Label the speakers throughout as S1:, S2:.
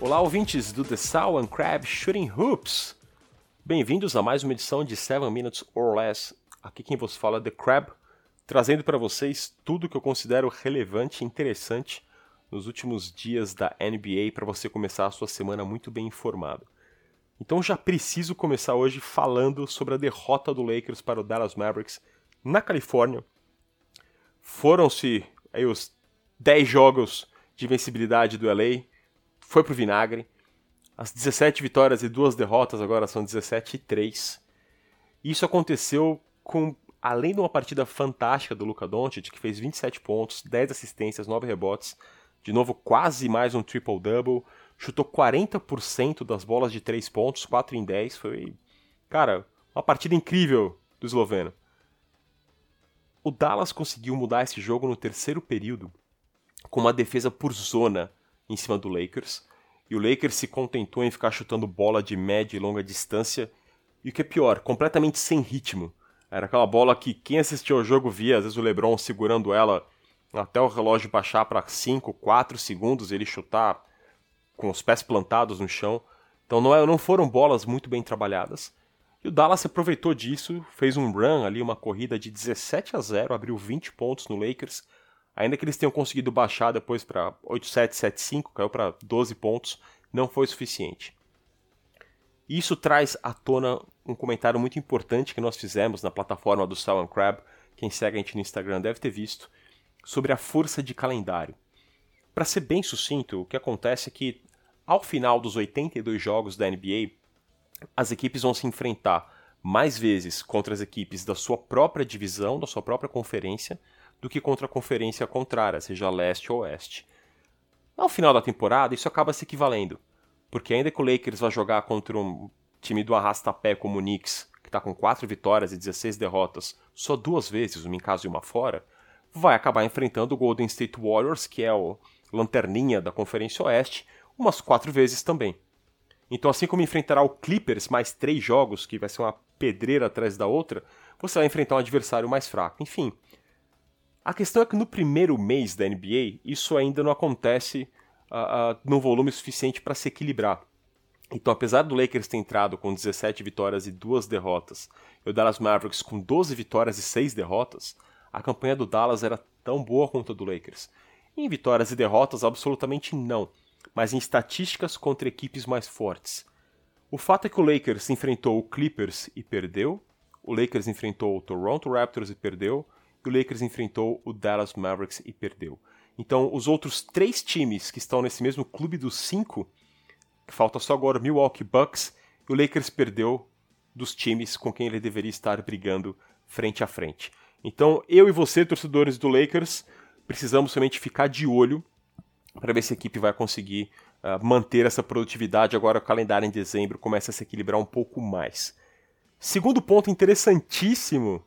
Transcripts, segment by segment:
S1: Olá, ouvintes do The Soul and Crab Shooting Hoops. Bem-vindos a mais uma edição de 7 Minutes or Less. Aqui quem vos fala é The Crab, trazendo para vocês tudo que eu considero relevante e interessante nos últimos dias da NBA para você começar a sua semana muito bem informado. Então já preciso começar hoje falando sobre a derrota do Lakers para o Dallas Mavericks na Califórnia. Foram-se os 10 jogos de vencibilidade do LA, foi pro vinagre. As 17 vitórias e duas derrotas agora são 17 e 3. Isso aconteceu com além de uma partida fantástica do Luka Doncic, que fez 27 pontos, 10 assistências, 9 rebotes, de novo quase mais um triple-double, chutou 40% das bolas de 3 pontos, 4 em 10, foi, cara, uma partida incrível do esloveno. O Dallas conseguiu mudar esse jogo no terceiro período com uma defesa por zona em cima do Lakers, e o Lakers se contentou em ficar chutando bola de média e longa distância, e o que é pior, completamente sem ritmo. Era aquela bola que quem assistiu ao jogo via, às vezes o LeBron segurando ela até o relógio baixar para 5, 4 segundos, ele chutar com os pés plantados no chão. Então não, é, não foram bolas muito bem trabalhadas. E o Dallas aproveitou disso, fez um run ali, uma corrida de 17 a 0, abriu 20 pontos no Lakers. Ainda que eles tenham conseguido baixar depois para 8-7, 7-5, caiu para 12 pontos, não foi suficiente. Isso traz à tona um comentário muito importante que nós fizemos na plataforma do Sal Crab. Quem segue a gente no Instagram deve ter visto sobre a força de calendário. Para ser bem sucinto, o que acontece é que ao final dos 82 jogos da NBA, as equipes vão se enfrentar mais vezes contra as equipes da sua própria divisão, da sua própria conferência, do que contra a conferência contrária, seja leste ou oeste. Ao final da temporada, isso acaba se equivalendo, porque ainda que o Lakers vá jogar contra um time do arrasta-pé como o Knicks, que está com 4 vitórias e 16 derrotas, só duas vezes, uma em casa e uma fora, vai acabar enfrentando o Golden State Warriors, que é o lanterninha da Conferência Oeste, umas quatro vezes também. Então, assim como enfrentará o Clippers mais três jogos, que vai ser uma pedreira atrás da outra, você vai enfrentar um adversário mais fraco. Enfim, a questão é que no primeiro mês da NBA, isso ainda não acontece uh, uh, no volume suficiente para se equilibrar. Então, apesar do Lakers ter entrado com 17 vitórias e duas derrotas, e o Dallas Mavericks com 12 vitórias e 6 derrotas, a campanha do Dallas era tão boa quanto a do Lakers. Em vitórias e derrotas, absolutamente não, mas em estatísticas contra equipes mais fortes. O fato é que o Lakers enfrentou o Clippers e perdeu, o Lakers enfrentou o Toronto Raptors e perdeu, o Lakers enfrentou o Dallas Mavericks e perdeu. Então, os outros três times que estão nesse mesmo clube dos cinco, falta só agora o Milwaukee Bucks, o Lakers perdeu dos times com quem ele deveria estar brigando frente a frente. Então, eu e você, torcedores do Lakers, precisamos somente ficar de olho para ver se a equipe vai conseguir uh, manter essa produtividade. Agora o calendário em dezembro começa a se equilibrar um pouco mais. Segundo ponto interessantíssimo: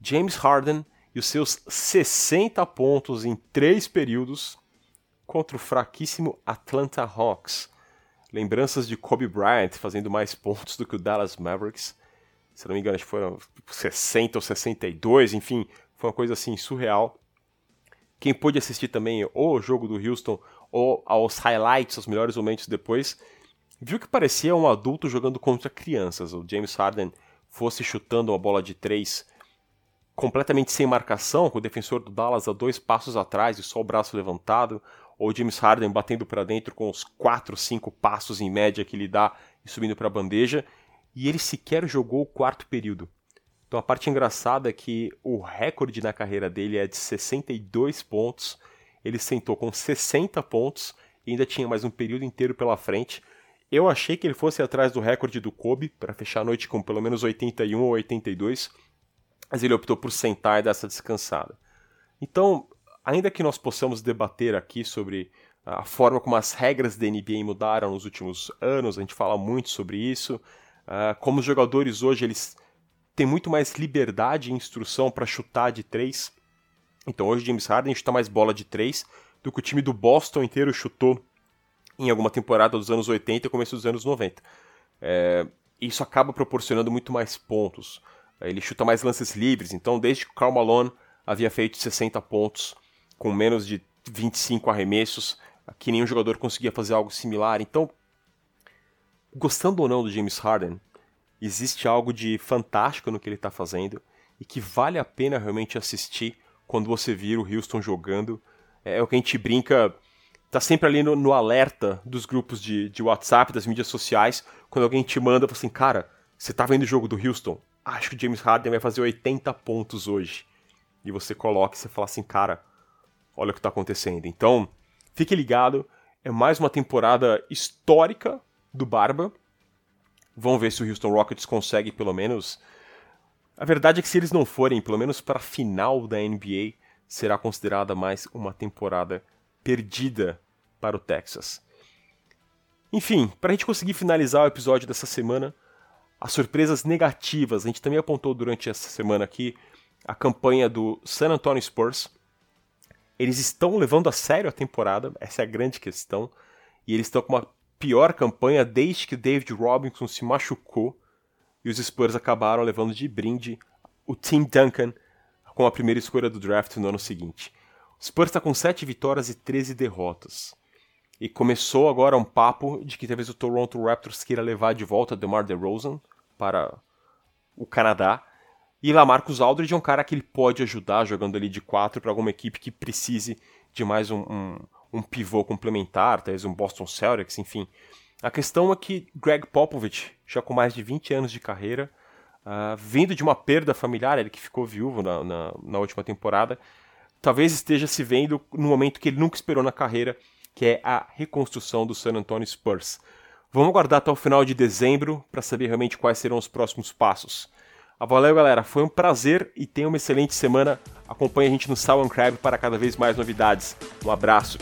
S1: James Harden e os seus 60 pontos em três períodos contra o fraquíssimo Atlanta Hawks. Lembranças de Kobe Bryant fazendo mais pontos do que o Dallas Mavericks se não me engano, acho que foram 60 ou 62, enfim, foi uma coisa assim surreal. Quem pôde assistir também o jogo do Houston ou aos highlights, os melhores momentos depois, viu que parecia um adulto jogando contra crianças. O James Harden fosse chutando uma bola de três completamente sem marcação, com o defensor do Dallas a dois passos atrás e só o braço levantado, ou James Harden batendo para dentro com os quatro, cinco passos em média que ele dá e subindo para a bandeja e ele sequer jogou o quarto período. Então a parte engraçada é que o recorde na carreira dele é de 62 pontos. Ele sentou com 60 pontos e ainda tinha mais um período inteiro pela frente. Eu achei que ele fosse atrás do recorde do Kobe para fechar a noite com pelo menos 81 ou 82, mas ele optou por sentar e dar essa descansada. Então, ainda que nós possamos debater aqui sobre a forma como as regras da NBA mudaram nos últimos anos, a gente fala muito sobre isso, Uh, como os jogadores hoje eles têm muito mais liberdade e instrução para chutar de três. Então hoje James Harden chuta mais bola de três do que o time do Boston inteiro chutou em alguma temporada dos anos 80 e começo dos anos 90. É, isso acaba proporcionando muito mais pontos. Ele chuta mais lances livres, então desde que o Karl Malone havia feito 60 pontos com menos de 25 arremessos, que nenhum jogador conseguia fazer algo similar. Então, gostando ou não do James Harden, existe algo de fantástico no que ele está fazendo e que vale a pena realmente assistir quando você vira o Houston jogando. É, é o que a gente brinca, tá sempre ali no, no alerta dos grupos de, de WhatsApp, das mídias sociais, quando alguém te manda, assim, cara, você tá vendo o jogo do Houston? Acho que o James Harden vai fazer 80 pontos hoje. E você coloca e você fala assim, cara, olha o que tá acontecendo. Então, fique ligado, é mais uma temporada histórica do Barba. Vamos ver se o Houston Rockets consegue pelo menos. A verdade é que se eles não forem, pelo menos para a final da NBA, será considerada mais uma temporada perdida para o Texas. Enfim, para a gente conseguir finalizar o episódio dessa semana, as surpresas negativas. A gente também apontou durante essa semana aqui a campanha do San Antonio Spurs. Eles estão levando a sério a temporada, essa é a grande questão, e eles estão com uma pior campanha desde que David Robinson se machucou e os Spurs acabaram levando de brinde o Tim Duncan com a primeira escolha do draft no ano seguinte. O Spurs está com 7 vitórias e 13 derrotas. E começou agora um papo de que talvez o Toronto Raptors queira levar de volta DeMar DeRozan para o Canadá. E Lamarcus Aldridge é um cara que ele pode ajudar jogando ali de 4 para alguma equipe que precise de mais um, um um pivô complementar, talvez um Boston Celtics, enfim. A questão é que Greg Popovich, já com mais de 20 anos de carreira, uh, vindo de uma perda familiar, ele que ficou viúvo na, na, na, última temporada, talvez esteja se vendo no momento que ele nunca esperou na carreira, que é a reconstrução do San Antonio Spurs. Vamos aguardar até o final de dezembro para saber realmente quais serão os próximos passos. Ah, valeu, galera. Foi um prazer e tenha uma excelente semana. Acompanhe a gente no Sound Crab para cada vez mais novidades. Um abraço.